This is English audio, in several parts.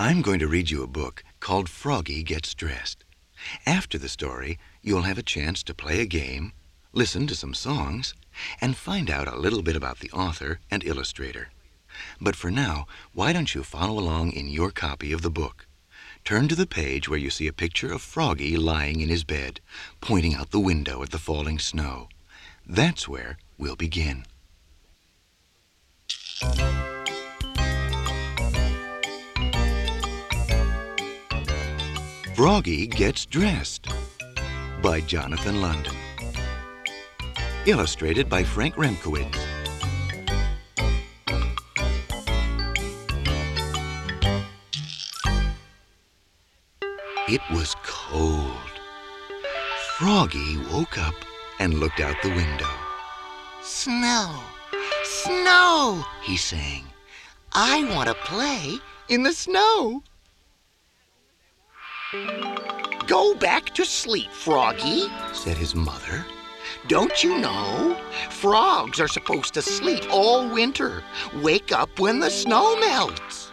I'm going to read you a book called Froggy Gets Dressed. After the story, you'll have a chance to play a game, listen to some songs, and find out a little bit about the author and illustrator. But for now, why don't you follow along in your copy of the book? Turn to the page where you see a picture of Froggy lying in his bed, pointing out the window at the falling snow. That's where we'll begin. Froggy Gets Dressed by Jonathan London. Illustrated by Frank Remkiewicz. It was cold. Froggy woke up and looked out the window. Snow, snow, he sang. I want to play in the snow. Go back to sleep, Froggy, said his mother. Don't you know? Frogs are supposed to sleep all winter. Wake up when the snow melts.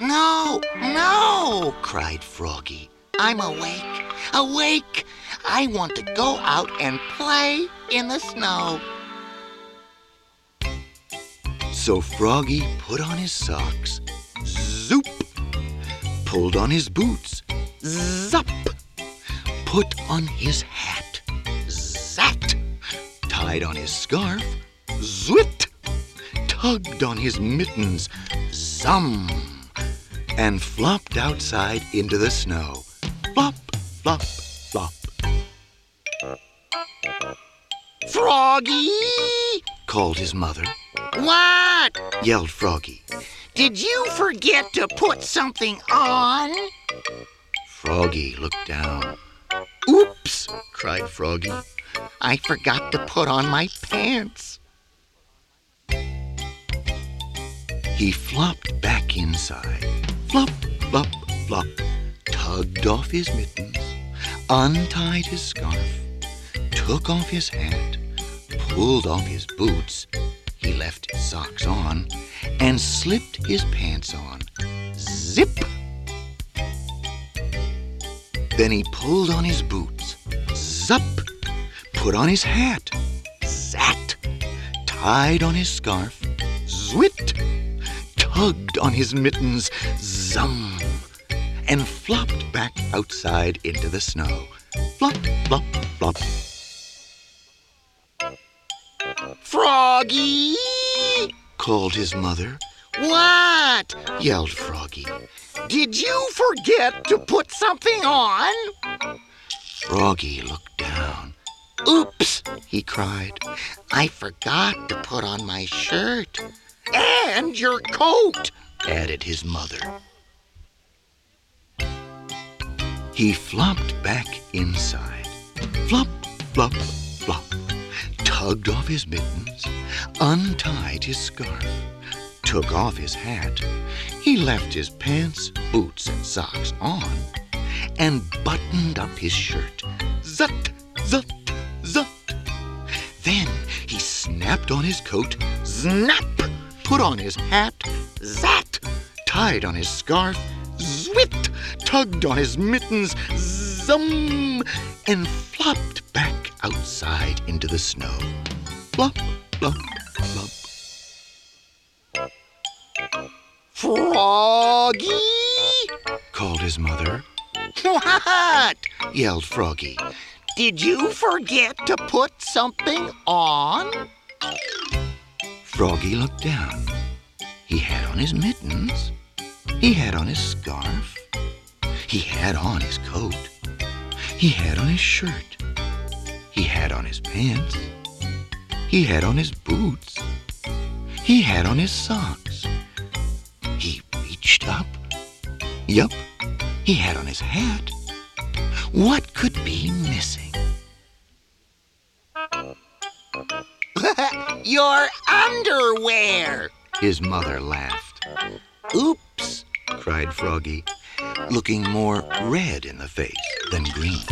No, no, cried Froggy. I'm awake, awake. I want to go out and play in the snow. So Froggy put on his socks, pulled on his boots, zup, put on his hat, zat, tied on his scarf, zwit, tugged on his mittens, zum, and flopped outside into the snow. Flop, flop, flop. Froggy! called his mother. What? yelled Froggy. Did you forget to put something on? Froggy looked down. Oops, cried Froggy. I forgot to put on my pants. He flopped back inside. Flop, flop, flop. Tugged off his mittens, untied his scarf, took off his hat, pulled off his boots. He left his socks on and slipped his pants on. Zip! Then he pulled on his boots. Zup! Put on his hat. Zat! Tied on his scarf. Zwit! Tugged on his mittens. Zum! And flopped back outside into the snow. Flop, flop, flop. Froggy! called his mother. What? Yelled Froggy. Did you forget to put something on? Froggy looked down. Oops, He cried. I forgot to put on my shirt. And your coat. added his mother. He flopped back inside. Flop, flop. Tugged off his mittens, untied his scarf, took off his hat. He left his pants, boots, and socks on, and buttoned up his shirt. Zut, zut, zut. Then he snapped on his coat, snap, put on his hat, zat, tied on his scarf, zwit, tugged on his mittens, zum, and flopped outside into the snow. Flop, flop, flop. Froggy! called his mother. What? Yelled Froggy. Did you forget to put something on? Froggy looked down. He had on his mittens. He had on his scarf. He had on his coat. He had on his shirt. He had on his pants. He had on his boots. He had on his socks. He reached up. Yup, he had on his hat. What could be missing? Your underwear! His mother laughed. Oops, cried Froggy, looking more red in the face than green.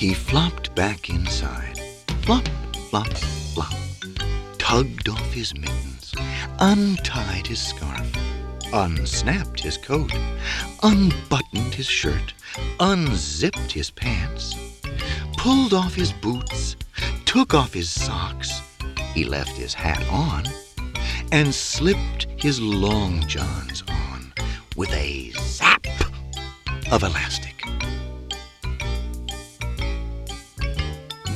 He flopped back inside. Flop, flop, flop. tugged off his mittens, untied his scarf, unsnapped his coat, unbuttoned his shirt, unzipped his pants, pulled off his boots, took off his socks, he left his hat on, and slipped his long johns on with a zap of elastic.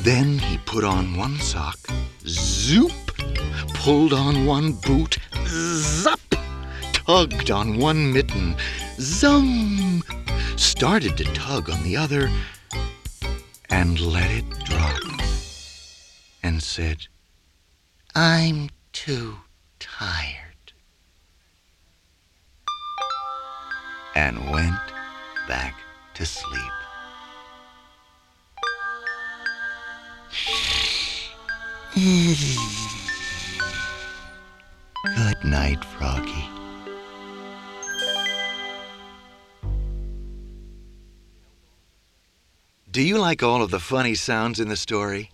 Then he put on one sock, zoop, pulled on one boot, zup, tugged on one mitten, zum, started to tug on the other, and let it drop, and said, I'm too tired, and went back to sleep. Good night, Froggy. Do you like all of the funny sounds in the story?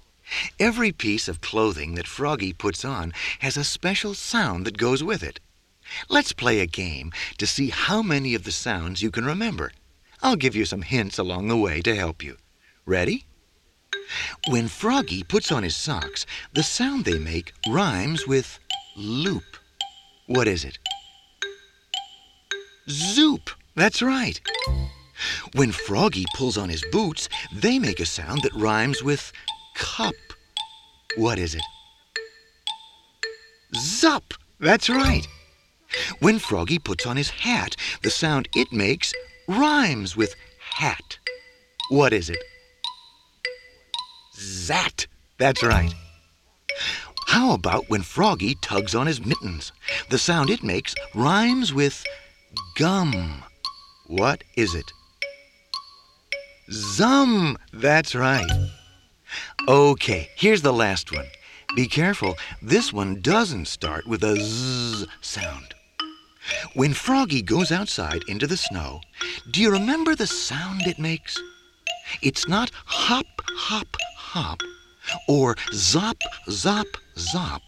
Every piece of clothing that Froggy puts on has a special sound that goes with it. Let's play a game to see how many of the sounds you can remember. I'll give you some hints along the way to help you. Ready? When Froggy puts on his socks, the sound they make rhymes with loop. What is it? Zoop. That's right. When Froggy pulls on his boots, they make a sound that rhymes with cup. What is it? Zup. That's right. When Froggy puts on his hat, the sound it makes rhymes with hat. What is it? Zat. That's right. How about when Froggy tugs on his mittens? The sound it makes rhymes with gum. What is it? Zum. That's right. Okay, here's the last one. Be careful, this one doesn't start with a z sound. When Froggy goes outside into the snow, do you remember the sound it makes? It's not hop, hop, hop or zop, zop, zop.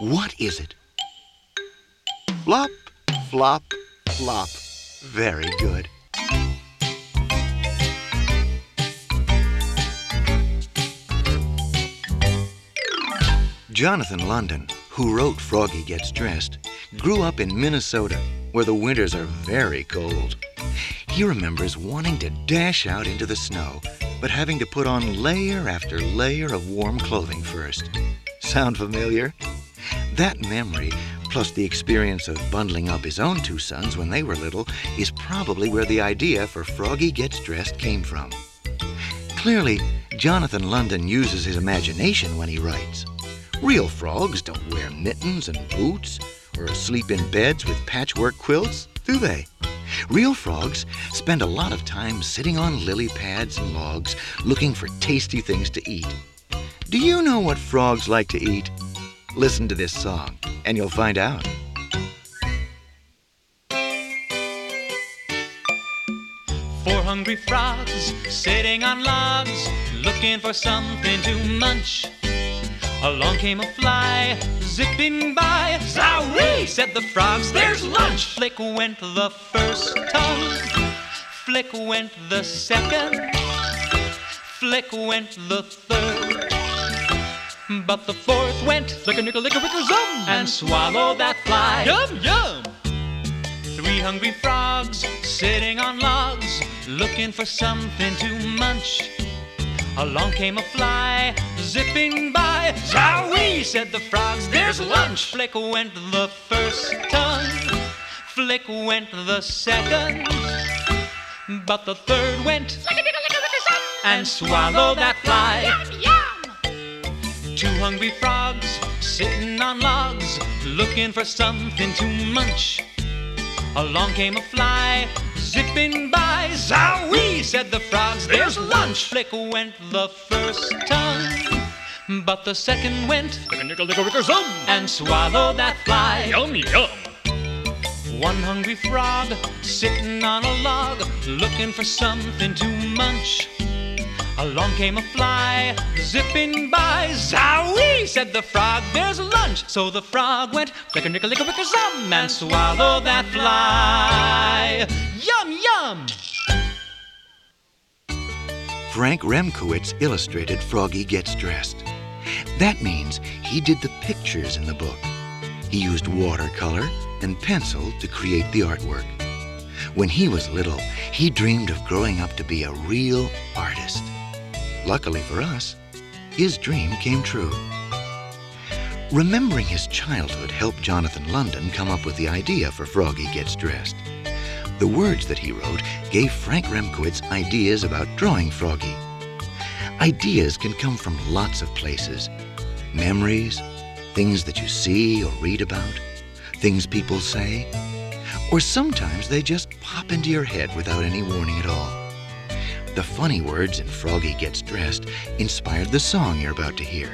What is it? Flop, flop, flop. Very good. Jonathan London, who wrote Froggy Gets Dressed, grew up in Minnesota, where the winters are very cold. He remembers wanting to dash out into the snow, but having to put on layer after layer of warm clothing first. Sound familiar? That memory, plus the experience of bundling up his own two sons when they were little, is probably where the idea for Froggy Gets Dressed came from. Clearly, Jonathan London uses his imagination when he writes. Real frogs don't wear mittens and boots or sleep in beds with patchwork quilts, do they? Real frogs spend a lot of time sitting on lily pads and logs looking for tasty things to eat. Do you know what frogs like to eat? Listen to this song, and you'll find out. Four hungry frogs sitting on logs looking for something to munch. Along came a fly, zipping by. Zowie! said the frogs, there's lunch. Flick went the first tongue, flick went the second, flick went the third. But the fourth went, lick a nickel, lick a wicker zum, and swallowed that fly. Yum, yum! Three hungry frogs sitting on logs, looking for something to munch. Along came a fly, zipping by. Zowie, said the frogs, there's lunch. Flick went the first tongue, flick went the second. But the third went, and swallowed that fly. Two hungry frogs sitting on logs, looking for something to munch. Along came a fly, zipping by. Zowie, said the frogs, there's lunch. Flick went the first tongue, but the second went, click a nickel, lick a ricker-zum, and swallowed that fly. Yum, yum. One hungry frog sitting on a log, looking for something to munch. Along came a fly, zipping by. Zowie, said the frog, there's lunch. So the frog went, clicker, nicker, licker, wicker, zum, and swallowed that fly. Yum, yum! Frank Remkiewicz illustrated Froggy Gets Dressed. That means he did the pictures in the book. He used watercolor and pencil to create the artwork. When he was little, he dreamed of growing up to be a real artist. Luckily for us, his dream came true. Remembering his childhood helped Jonathan London come up with the idea for Froggy Gets Dressed. The words that he wrote gave Frank Remkiewicz ideas about drawing Froggy. Ideas can come from lots of places memories, things that you see or read about, things people say, or sometimes they just pop into your head without any warning at all. The funny words in Froggy Gets Dressed inspired the song you're about to hear.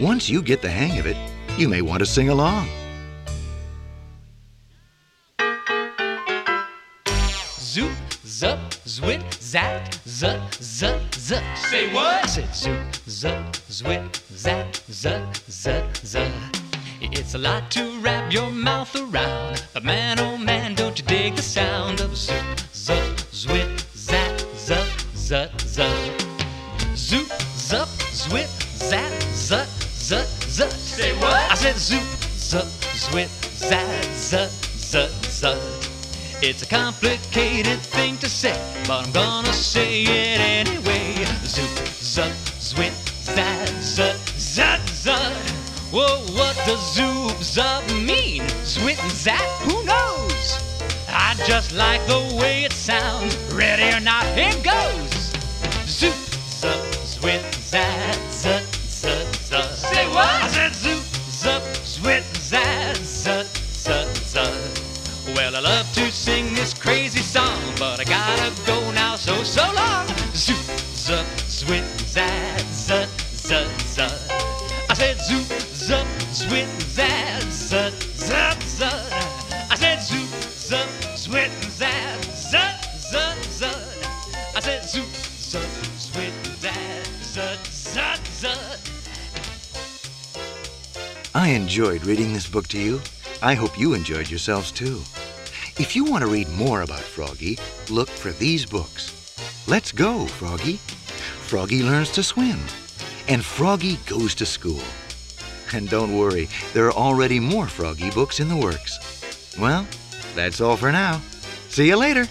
Once you get the hang of it, you may want to sing along. Zoop, zup, zwit, zat, zut, zut, zut. Say what? I said zoop, zup, zwit, zat, zut, zut, zut. It's a lot to wrap your mouth around, but man, oh man, don't you dig the sound of zoop, zup, zwit, zat, zut, zut, zut. Zoop, zup, zwit, zat, zut, zut, zut. Say what? I said zoop, zup, zwit, zat, zut, zut, zut. It's a complicated thing to say, but I'm gonna say it anyway. Zoop, zup, zwit, zat, zut, zut, zut. Whoa, what does zoop, zup mean? Zwit and zat, who knows? I just like the way it sounds. Ready or not, here goes. Zoop, zup, zwit, zat, zut, zut, zut. Say what? I said zoop, zup, zwit, zat, zut, zut, zut. Well, I love to sing this crazy song, but I gotta go now, so so long. Enjoyed reading this book to you. I hope you enjoyed yourselves too. If you want to read more about Froggy, look for these books. Let's Go, Froggy. Froggy Learns to Swim. And Froggy Goes to School. And don't worry, there are already more Froggy books in the works. Well, that's all for now. See you later.